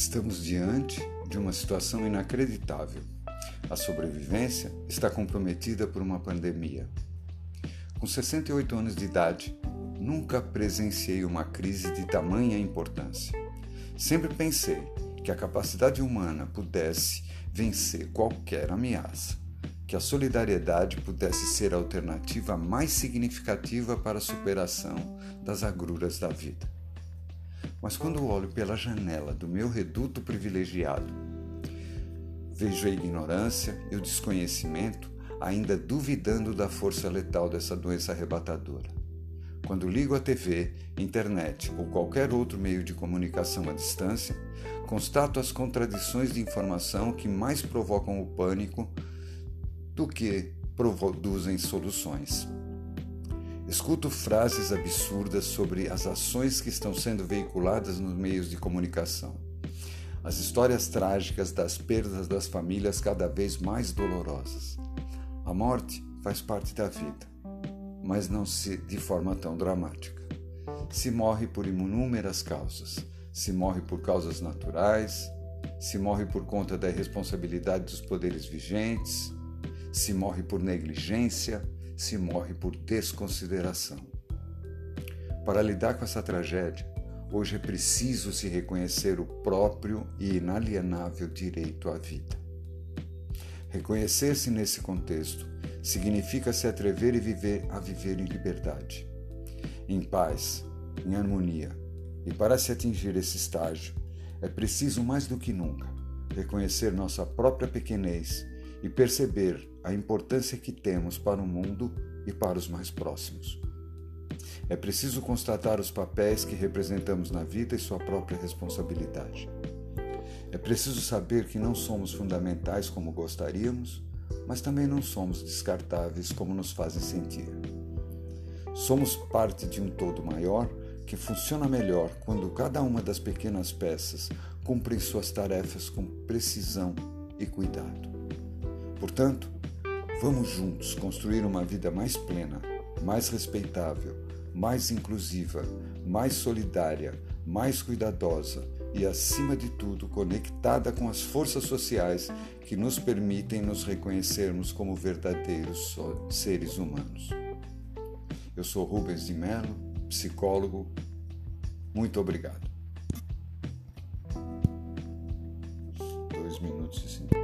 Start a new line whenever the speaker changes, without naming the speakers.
Estamos diante de uma situação inacreditável. A sobrevivência está comprometida por uma pandemia. Com 68 anos de idade, nunca presenciei uma crise de tamanha importância. Sempre pensei que a capacidade humana pudesse vencer qualquer ameaça, que a solidariedade pudesse ser a alternativa mais significativa para a superação das agruras da vida. Mas quando olho pela janela do meu reduto privilegiado, vejo a ignorância e o desconhecimento ainda duvidando da força letal dessa doença arrebatadora. Quando ligo a TV, internet ou qualquer outro meio de comunicação à distância, constato as contradições de informação que mais provocam o pânico do que produzem soluções. Escuto frases absurdas sobre as ações que estão sendo veiculadas nos meios de comunicação. As histórias trágicas das perdas das famílias cada vez mais dolorosas. A morte faz parte da vida, mas não se de forma tão dramática. Se morre por inúmeras causas. Se morre por causas naturais, se morre por conta da irresponsabilidade dos poderes vigentes, se morre por negligência, se morre por desconsideração. Para lidar com essa tragédia, hoje é preciso se reconhecer o próprio e inalienável direito à vida. Reconhecer-se nesse contexto significa se atrever e viver a viver em liberdade, em paz, em harmonia. E para se atingir esse estágio, é preciso mais do que nunca reconhecer nossa própria pequenez e perceber a importância que temos para o mundo e para os mais próximos. É preciso constatar os papéis que representamos na vida e sua própria responsabilidade. É preciso saber que não somos fundamentais como gostaríamos, mas também não somos descartáveis como nos fazem sentir. Somos parte de um todo maior que funciona melhor quando cada uma das pequenas peças cumpre suas tarefas com precisão e cuidado. Portanto, vamos juntos construir uma vida mais plena, mais respeitável, mais inclusiva, mais solidária, mais cuidadosa e, acima de tudo, conectada com as forças sociais que nos permitem nos reconhecermos como verdadeiros seres humanos. Eu sou Rubens de Mello, psicólogo. Muito obrigado. Dois minutos e cinco.